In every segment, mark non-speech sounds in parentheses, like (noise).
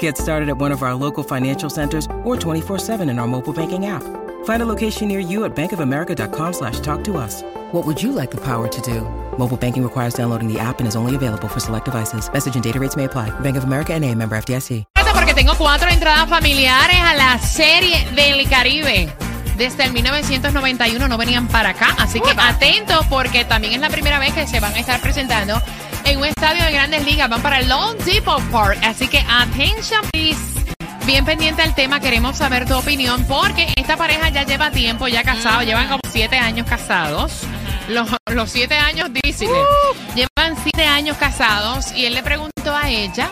Get started at one of our local financial centers or 24-7 in our mobile banking app. Find a location near you at bankofamerica.com slash talk to us. What would you like the power to do? Mobile banking requires downloading the app and is only available for select devices. Message and data rates may apply. Bank of America and a member FDIC. Porque tengo cuatro entradas familiares a la serie del Caribe. Desde el 1991 no venían para acá, así que atentos porque también es la primera vez que se van a estar presentando en un estadio de grandes ligas. Van para el Lone Depot Park, así que attention please. Bien pendiente al tema, queremos saber tu opinión porque esta pareja ya lleva tiempo ya casado, llevan como siete años casados. Los, los siete años difíciles. Llevan siete años casados y él le preguntó a ella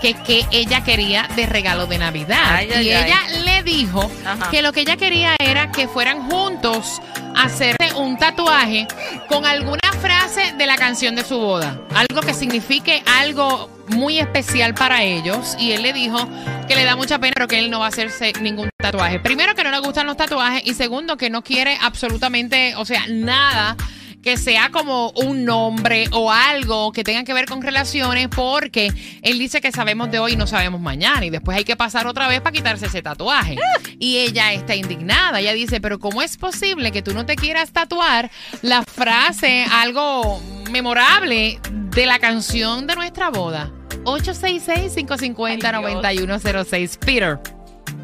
que qué ella quería de regalo de Navidad. Ay, y ay. ella le dijo Ajá. que lo que ella quería era que fueran juntos hacerse un tatuaje con alguna frase de la canción de su boda. Algo que signifique algo muy especial para ellos. Y él le dijo que le da mucha pena, pero que él no va a hacerse ningún tatuaje. Primero, que no le gustan los tatuajes. Y segundo, que no quiere absolutamente, o sea, nada que sea como un nombre o algo que tenga que ver con relaciones, porque él dice que sabemos de hoy y no sabemos mañana, y después hay que pasar otra vez para quitarse ese tatuaje. Y ella está indignada, ella dice, pero ¿cómo es posible que tú no te quieras tatuar la frase, algo memorable de la canción de nuestra boda? 866-550-9106. Peter.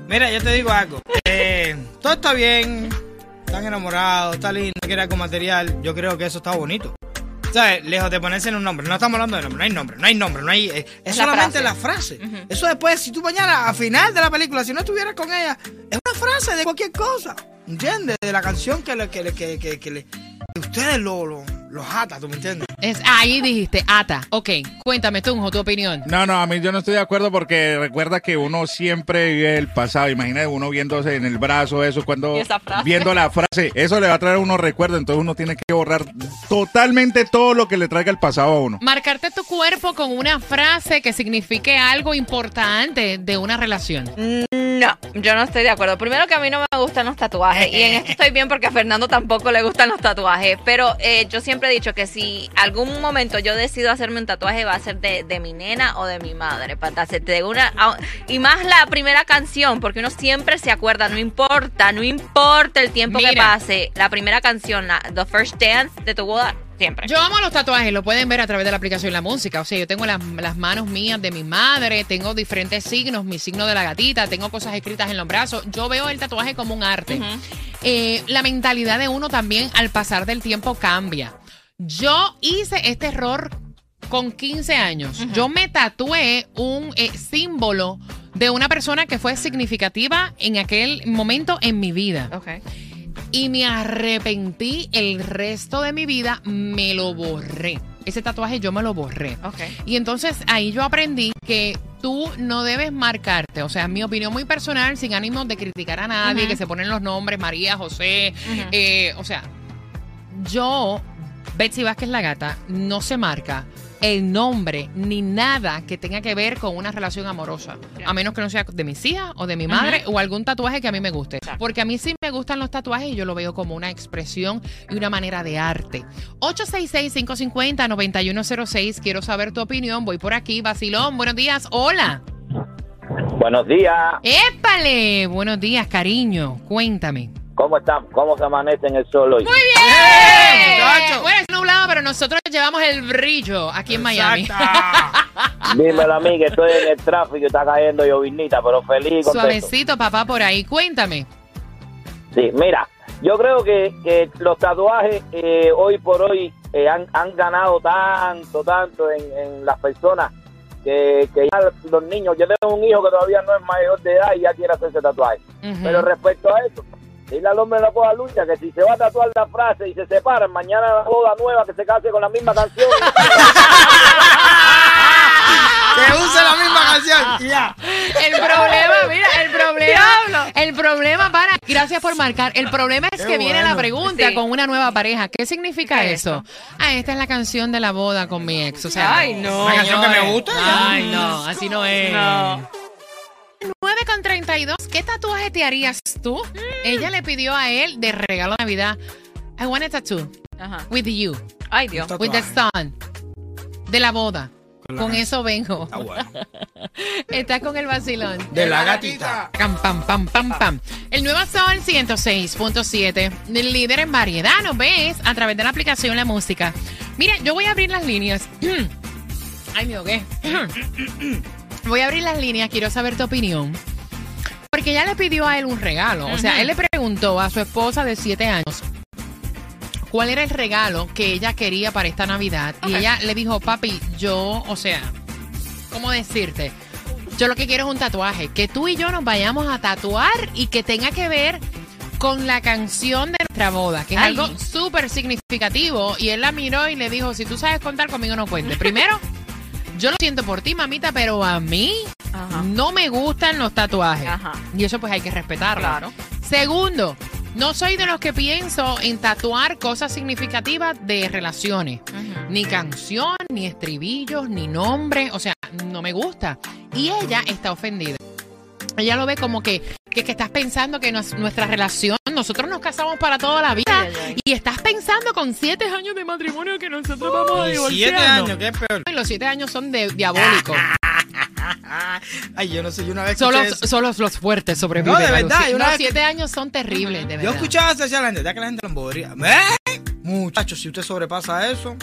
Mira, yo te digo algo. Eh, todo está bien, están enamorados, está lindo, quiere algo material. Yo creo que eso está bonito. ¿Sabes? Lejos de ponerse en un nombre. No estamos hablando de nombre, no hay nombre, no hay nombre, no hay. eh, es la solamente frase. la frase. Eso después, si tú mañana, a final de la película, si no estuvieras con ella, es una frase de cualquier cosa. ¿Entiendes? De la canción que le, que le, que, que, que le. que ustedes lo, lo, los ata, ¿tú me entiendes? Es, ahí dijiste, Ata. Ok, cuéntame, Tunjo, tu opinión. No, no, a mí yo no estoy de acuerdo porque recuerda que uno siempre vive el pasado. Imagínate uno viéndose en el brazo, eso, cuando Y esa frase. viendo la frase, eso le va a traer a uno recuerdos. Entonces uno tiene que borrar totalmente todo lo que le traiga el pasado a uno. Marcarte tu cuerpo con una frase que signifique algo importante de una relación. No, yo no estoy de acuerdo. Primero que a mí no me gustan los tatuajes y en esto estoy bien porque a Fernando tampoco le gustan los tatuajes, pero eh, yo siempre he dicho que si algún momento yo decido hacerme un tatuaje va a ser de, de mi nena o de mi madre, para hacerte una y más la primera canción, porque uno siempre se acuerda, no importa, no importa el tiempo que pase, la primera canción, la the first dance de tu boda, siempre. Yo amo los tatuajes, lo pueden ver a través de la aplicación La Música. O sea, yo tengo las, las manos mías de mi madre, tengo diferentes signos, mi signo de la gatita, tengo cosas escritas en los brazos. Yo veo el tatuaje como un arte. Eh, la mentalidad de uno también al pasar del tiempo cambia. Yo hice este error con 15 años. Yo me tatué un eh, símbolo de una persona que fue significativa en aquel momento en mi vida Ok. y me arrepentí el resto de mi vida, me lo borré. Ese tatuaje yo me lo borré. Ok. Y entonces ahí yo aprendí que tú no debes marcarte, o sea, mi opinión muy personal, sin ánimo de criticar a nadie, que se ponen los nombres, María, José, eh, o sea, yo, Betsy Vázquez la gata, no se marca el nombre ni nada que tenga que ver con una relación amorosa. A menos que no sea de mis hijas o de mi madre o algún tatuaje que a mí me guste. Porque a mí sí me gustan los tatuajes y yo lo veo como una expresión y una manera de arte. 866-550-9106. Quiero saber tu opinión. Voy por aquí. Basilón, buenos días. Hola. Buenos días, ¡Épale! Buenos días, cariño. Cuéntame. ¿cómo están? ¿Cómo se amanece en el sol hoy? Muy bien. Bueno, es nublado, pero nosotros llevamos el brillo aquí en Miami. (laughs) Dímelo a mí que estoy en el tráfico y está cayendo llovinita, pero feliz contento. Suavecito, papá, por ahí. Cuéntame. Sí, mira, yo creo que, que los tatuajes eh, hoy por hoy eh, han, han ganado tanto, tanto en, en las personas que, que ya los niños, yo tengo un hijo que todavía no es mayor de edad y ya quiere hacerse tatuaje. Pero respecto a eso, dile al hombre de la boda lucha que si se va a tatuar la frase y se separan, mañana la boda nueva que se case con la misma canción. (laughs) que use la misma canción. y Ya. El problema, El problema, para, gracias por marcar. El problema es Qué que viene la pregunta Sí. con una nueva pareja. ¿Qué significa ¿Qué es eso? Ah, esta es la canción de la boda con mi ex. O sea, Ay, no. Una canción que me gusta. Ay, no, así no es. No. 9 con 32. ¿Qué tatuaje te harías tú? Ella le pidió a él de regalo de Navidad. I want a tattoo Ajá. with you, Ay, Dios. With the sun. De la boda. Con la Con canción. eso vengo. Ah, bueno. (laughs) Estás con el vacilón. De la gatita. Pam, pam, pam, pam, pam. El nuevo Sol 106.7, el líder en variedad, ¿nos ves? A través de la aplicación La Música. Mira, yo voy a abrir las líneas. (clears throat) Ay, me ahogué. (clears throat) Voy a abrir las líneas, quiero saber tu opinión. Porque ella le pidió a él un regalo. O sea, él le preguntó a su esposa de 7 años cuál era el regalo que ella quería para esta Navidad. Y ella le dijo, papi, yo, o sea, ¿cómo decirte? Yo lo que quiero es un tatuaje. Que tú y yo nos vayamos a tatuar y que tenga que ver con la canción de nuestra boda, que es Ay. algo súper significativo. Y él la miró y le dijo, si tú sabes contar conmigo, no cuentes. Primero, yo lo siento por ti, mamita, pero a mí Ajá. no me gustan los tatuajes. Ajá. Y eso pues hay que respetarlo. Claro. Segundo, no soy de los que pienso en tatuar cosas significativas de relaciones. Ni canción, ni estribillos, ni nombre. O sea, no me gusta. Y ella está ofendida. Ella lo ve como que, que, que estás pensando que nos- nuestra relación, nosotros nos casamos para toda la vida. Ay, ay, ay. Y estás pensando con siete años de matrimonio que nosotros vamos a Y divorciarnos. Siete años, qué peor. Y los siete años son de diabólicos. (laughs) Ay, yo no sé, yo una vez Solo, escuché eso. solo los fuertes sobreviven. No, de a los verdad, siete- yo una los vez que- siete años son terribles, de Yo verdad. escuchaba eso decía la gente, ya que la gente lo embobería. ¿Eh? Muchachos, si usted sobrepasa eso,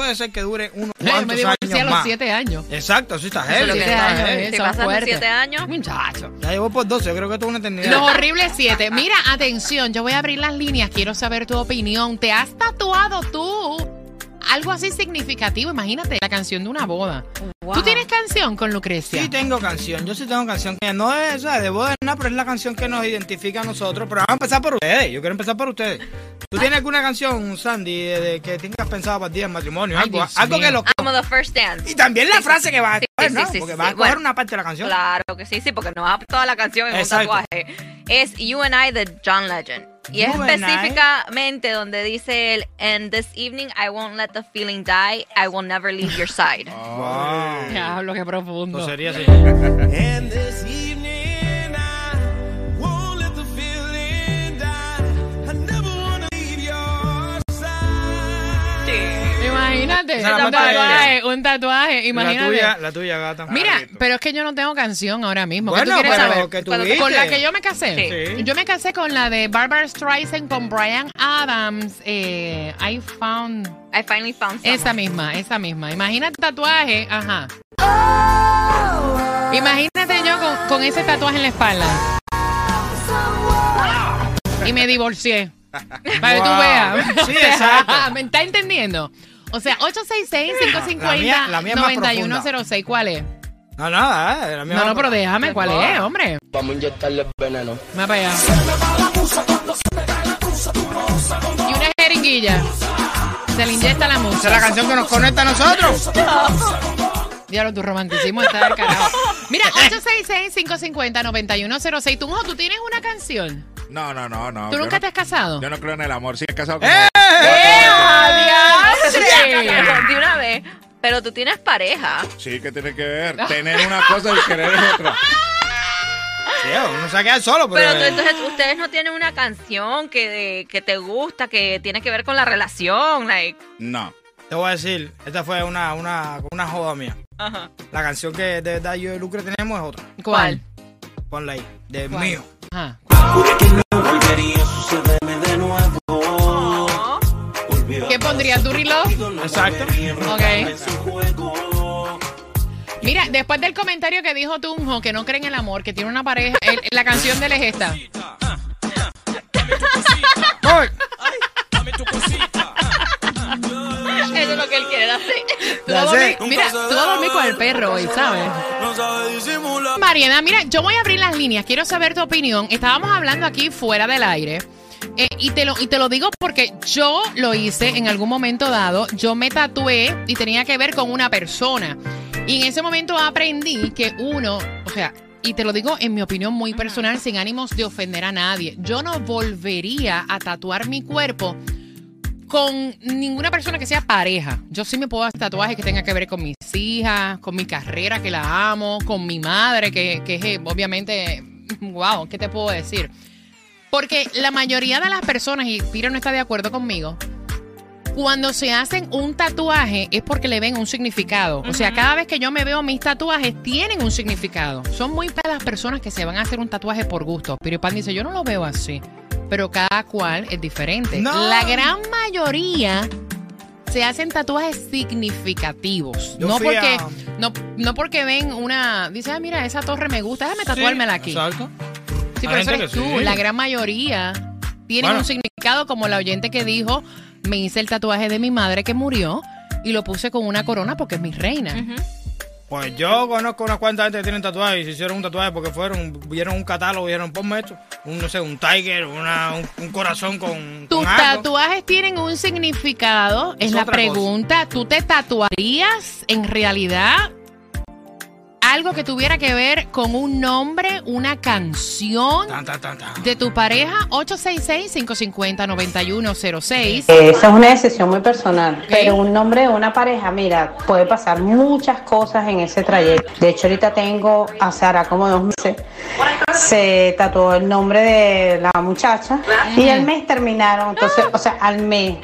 puede ser que dure unos Yo me divorcié a años los más. siete años. Exacto, así está heavy. siete años. ¿eh? Pasan fuertes. siete años. Muchacho. Ya llevo por 12, yo creo que es una eternidad. Los horribles siete. Mira, atención, yo voy a abrir las líneas. Quiero saber tu opinión. ¿Te has tatuado tú algo así significativo? Imagínate la canción de una boda. Wow. ¿Tú tienes canción con Lucrecia? Sí tengo canción, yo sí tengo canción que no es, de boda pero es la canción que nos identifica a nosotros. Pero vamos a empezar por ustedes, yo quiero empezar por ustedes. ¿Tú tienes alguna canción, Sandy, de, de que tengas pensado para día del matrimonio? Ay, algo que lo... Como the first dance. Y también la frase que vas a Sí, coger, sí, ¿no? sí, Porque sí, vas a coger Bueno, una parte de la canción. Claro que sí, sí, porque no va toda la canción en Exacto. un tatuaje. Es You and I de John Legend. Y es I. específicamente donde dice él, And this evening I won't let the feeling die, I will never leave your side. (laughs) Wow. Diablo, qué profundo. Sería así. (laughs) And this evening Esa es la un parte de tatuaje, un tatuaje, La imagínate. tuya, la tuya, gata. Mira, pero es que yo no tengo canción ahora mismo. ¿Qué tú quieres pero saber? que Cuando- tuviste. Con la que yo me casé. Sí. Yo me casé con la de Barbara Streisand con Brian Adams. Eh, I found. I finally found someone. Esa misma, esa misma. Imagínate tatuaje, ajá. Imagínate yo con, con ese tatuaje en la espalda. Y me divorcié. Para que tú veas. Sí, (laughs) exacto. (laughs) ¿Me está entendiendo? O sea, 866-550-9106. La mía- la mía es más profunda. ¿Cuál es? No, nada, eh, la mía No, va no, pero déjame, ¿cuál es, hombre? Vamos a inyectarle veneno. Va para allá. Y una jeringuilla. Se le inyecta la Esa es música. la canción que nos conecta a nosotros. Diablo, tu romanticismo está del carajo. Mira, 866-550-9106. Tú, Mojo, tú tienes una canción. No, no, no, no. ¿Tú nunca no- te has casado? Yo no creo en el amor. Sí, he casado con. ¡Eh! De una vez. Pero tú tienes pareja. Sí, que tiene que ver. Tener una cosa y querer otra. Sí, uno se va a quedar solo, pero. Pero tú- eh, entonces ustedes no tienen una canción que, que te gusta, que tiene que ver con la relación. Like. No. Te voy a decir, esta fue una, una, una joda mía. Ajá. La canción que de verdad yo y Lucre tenemos es otra. ¿Cuál? Ponla ahí. De ¿Cuál? mío. Ajá. Volvería a sucederme de nuevo. ¿Qué pondrías? ¿Tu reloj? Exacto. Ok. Mira, después del comentario que dijo Tunjo, que no creen en el amor, que tiene una pareja, el- la canción de él es esta. Tú vas a dormir- mira, tú vas a dormir con el perro hoy, ¿sabes? Mariana, mira, yo voy a abrir las líneas. Quiero saber tu opinión. Estábamos hablando aquí fuera del aire. eh, y, te lo, y te lo digo porque yo lo hice en algún momento dado. Yo me tatué y tenía que ver con una persona. Y en ese momento aprendí que uno, o sea, y te lo digo en mi opinión muy personal, sin ánimos de ofender a nadie, yo no volvería a tatuar mi cuerpo con ninguna persona que sea pareja. Yo sí me puedo hacer tatuajes que tenga que ver con mis hijas, con mi carrera, que la amo, con mi madre, que, que es eh, obviamente, (laughs) wow, ¿qué te puedo decir? Porque la mayoría de las personas, y Piro no está de acuerdo conmigo, cuando se hacen un tatuaje es porque le ven un significado. O sea, cada vez que yo me veo mis tatuajes tienen un significado. Son muy pocas las personas que se van a hacer un tatuaje por gusto. Pero Pan dice, yo no lo veo así. Pero cada cual es diferente. No. La gran mayoría se hacen tatuajes significativos. Yo no fui porque, a- no, no porque ven una. Dice, ah, mira, esa torre me gusta, déjame tatuármela aquí. Exacto. Sí, Hay pero eso gente eres que tú. sí. La gran mayoría tienen Bueno. un significado, como la oyente que dijo: Me hice el tatuaje de mi madre que murió y lo puse con una corona porque es mi reina. Pues yo conozco unas cuantas gente que tienen tatuajes y se hicieron un tatuaje porque fueron, vieron un catálogo y dijeron, ponme esto, un, no sé, un tiger, una, un, un corazón con, Tus con algo. tatuajes tienen un significado. Es, Es la pregunta. ¿Tú te tatuarías en realidad algo que tuviera que ver con un nombre, una canción Tan, tan, tan, tan. de tu pareja? 866-550-9106. Esa es una decisión muy personal, pero un nombre de una pareja, mira, puede pasar muchas cosas en ese trayecto. De hecho, ahorita tengo a Sara como dos meses, se tatuó el nombre de la muchacha y al mes terminaron, entonces, o sea, al mes.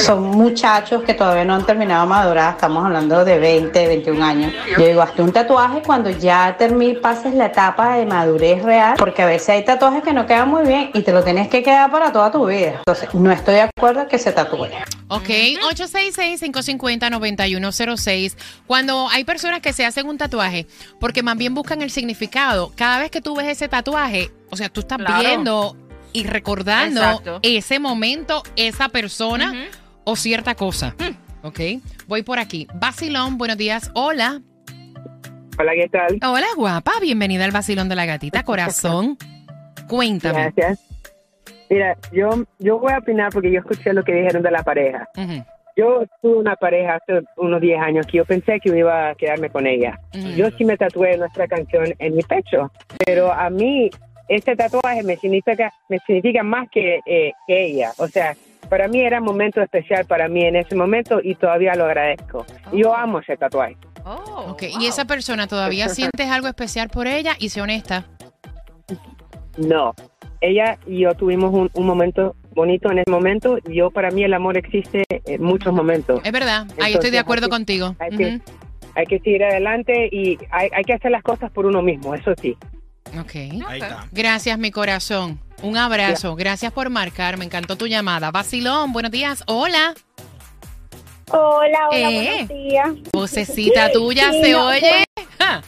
Son muchachos que todavía no han terminado madurar, estamos hablando de 20, 21 años. Yo digo, hazte un tatuaje cuando ya termine, pases la etapa de madurez real, porque a veces hay tatuajes que no quedan muy bien y te lo tienes que quedar para toda tu vida. Entonces, no estoy de acuerdo en que se tatúe. Ok, 866-550-9106. Cuando hay personas que se hacen un tatuaje, porque más bien buscan el significado, cada vez que tú ves ese tatuaje, o sea, tú estás Claro. viendo y recordando Exacto. ese momento, esa persona o cierta cosa. Ok, voy por aquí. Basilón, buenos días. Hola. Hola, ¿qué tal? Hola, guapa. Bienvenida al Basilón de la Gatita, corazón. (laughs) Cuéntame. Gracias. Mira, yo, yo voy a opinar porque yo escuché lo que dijeron de la pareja. Yo tuve una pareja hace unos 10 años que yo pensé que iba a quedarme con ella. Yo sí me tatué nuestra canción en mi pecho, pero a mí este tatuaje me significa, me significa más que, eh, que ella. O sea, para mí era un momento especial para mí en ese momento y todavía lo agradezco. Yo amo ese tatuaje. Oh, Ok, y esa persona todavía (laughs) sientes algo especial por ella y sé honesta. No, ella y yo tuvimos un, un momento bonito en ese momento. Yo, para mí, el amor existe en muchos momentos. Es verdad, ahí Entonces, estoy de acuerdo hay que- contigo. hay que- Ujú. Hay que seguir adelante y hay, hay que hacer las cosas por uno mismo, eso sí. Ok. Ahí está. Gracias, mi corazón. Un abrazo. Gracias por marcar. Me encantó tu llamada. Basilón, buenos días. Hola. Hola, hola, Eh. buenos días. Vocecita (laughs) tuya Sí, se no, oye. (laughs)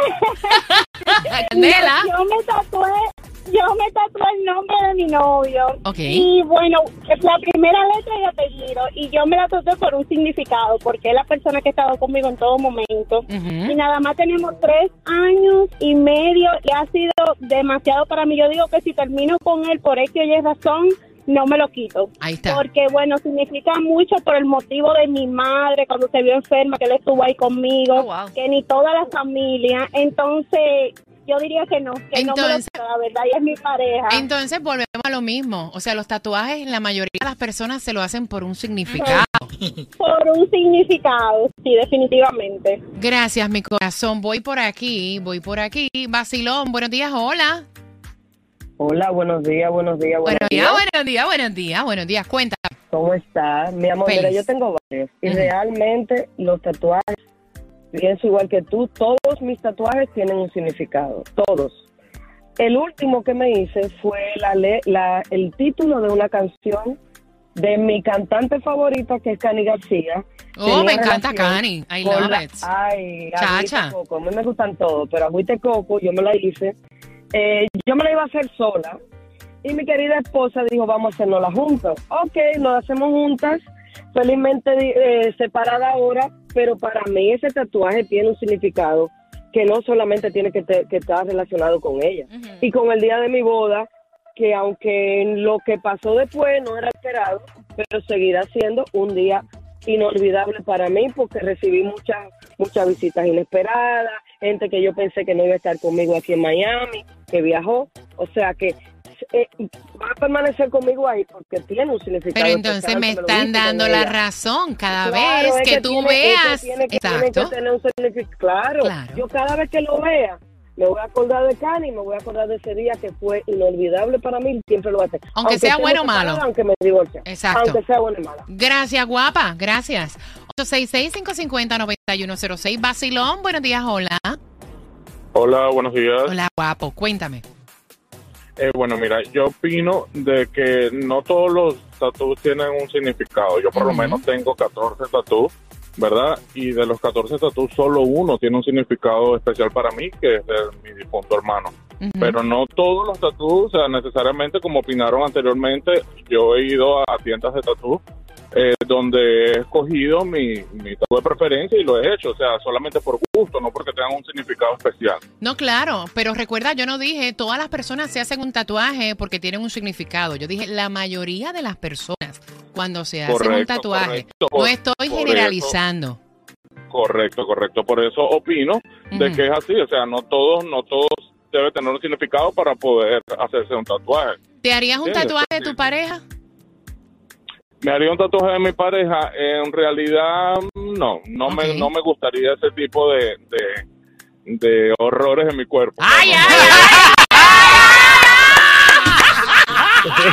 (laughs) Candela. Yo me tatué, yo me tatué el nombre de mi novio. Ok. Y bueno, es la primera letra y apellido. Y yo me la tatué por un significado, porque es la persona que ha estado conmigo en todo momento. Y nada más tenemos tres años y medio y ha sido demasiado para mí. Yo digo que si termino con él por X o Y razón, no me lo quito. Ahí está. Porque, bueno, significa mucho por el motivo de mi madre cuando se vio enferma, que él estuvo ahí conmigo, Oh, wow. que ni toda la familia. Entonces, yo diría que no, que no me lo Entonces- la verdad, y es mi pareja. Entonces volvemos a lo mismo. O sea, los tatuajes, la mayoría de las personas se lo hacen por un significado. Por un significado, sí, definitivamente. Gracias, mi corazón. Voy por aquí, voy por aquí. Basilón, buenos días. Hola. Hola, buenos días, buenos días, Buenos días, buenos días, buenos días, buenos días. Cuéntame. ¿Cómo estás? Mi amor, mira, yo tengo varios. Y realmente los tatuajes, pienso igual que tú, todos mis tatuajes tienen un significado, todos. El último que me hice fue la, le- la el título de una canción de mi cantante favorita, que es Cani García. Oh, me encanta Cani. I love la- it. Ay, Chacha. Coco. A mí me gustan todos, pero Agüita Coco yo me la hice. Eh, yo me la iba a hacer sola. Y mi querida esposa dijo, vamos a hacernosla juntas. Ok, lo hacemos juntas. Felizmente eh, separada ahora, pero para mí ese tatuaje tiene un significado que no solamente tiene que, te- que estar relacionado con ella. Y con el día de mi boda, que aunque lo que pasó después no era esperado, pero seguirá siendo un día inolvidable para mí porque recibí muchas muchas visitas inesperadas, gente que yo pensé que no iba a estar conmigo aquí en Miami, que viajó. O sea que eh, va a permanecer conmigo ahí porque tiene un significado. Pero entonces me que están dando la ella. razón cada Claro, vez es que, tú tiene- que veas. tiene que- que tener un significado. Claro, Claro. yo cada vez que lo vea, me voy a acordar de Cani me voy a acordar de ese día que fue inolvidable para mí, siempre lo voy a hacer. Aunque sea estemos bueno o malo. Aunque me divorcie. Exacto. Aunque sea bueno y malo. Gracias, guapa. Gracias. 866-550-9106. Basilón, buenos días, hola. Hola, buenos días. Hola, guapo. Cuéntame. Eh, bueno, mira, yo opino de que no todos los tatús tienen un significado. Yo por lo menos tengo 14 tatús, ¿verdad? Y de los 14 tatús, solo uno tiene un significado especial para mí, que es de mi difunto hermano. Pero no todos los tatús, o sea, necesariamente, como opinaron anteriormente, yo he ido a tiendas de tatú eh, donde he escogido mi, mi tatú de preferencia y lo he hecho, o sea, solamente por gusto, no porque tengan un significado especial. No, claro, pero recuerda, yo no dije todas las personas se hacen un tatuaje porque tienen un significado. Yo dije la mayoría de las personas cuando se hacen un tatuaje. correcto. No estoy generalizando. Correcto, correcto. Por eso opino de que es así. O sea, no todos, no todos debe tener un significado para poder hacerse un tatuaje. ¿Te harías un Sí, tatuaje de tu pareja? Me haría un tatuaje de mi pareja. En realidad, no, no me, no me gustaría ese tipo de, de, de horrores en mi cuerpo. ¡Ay, No, ay, no, ay!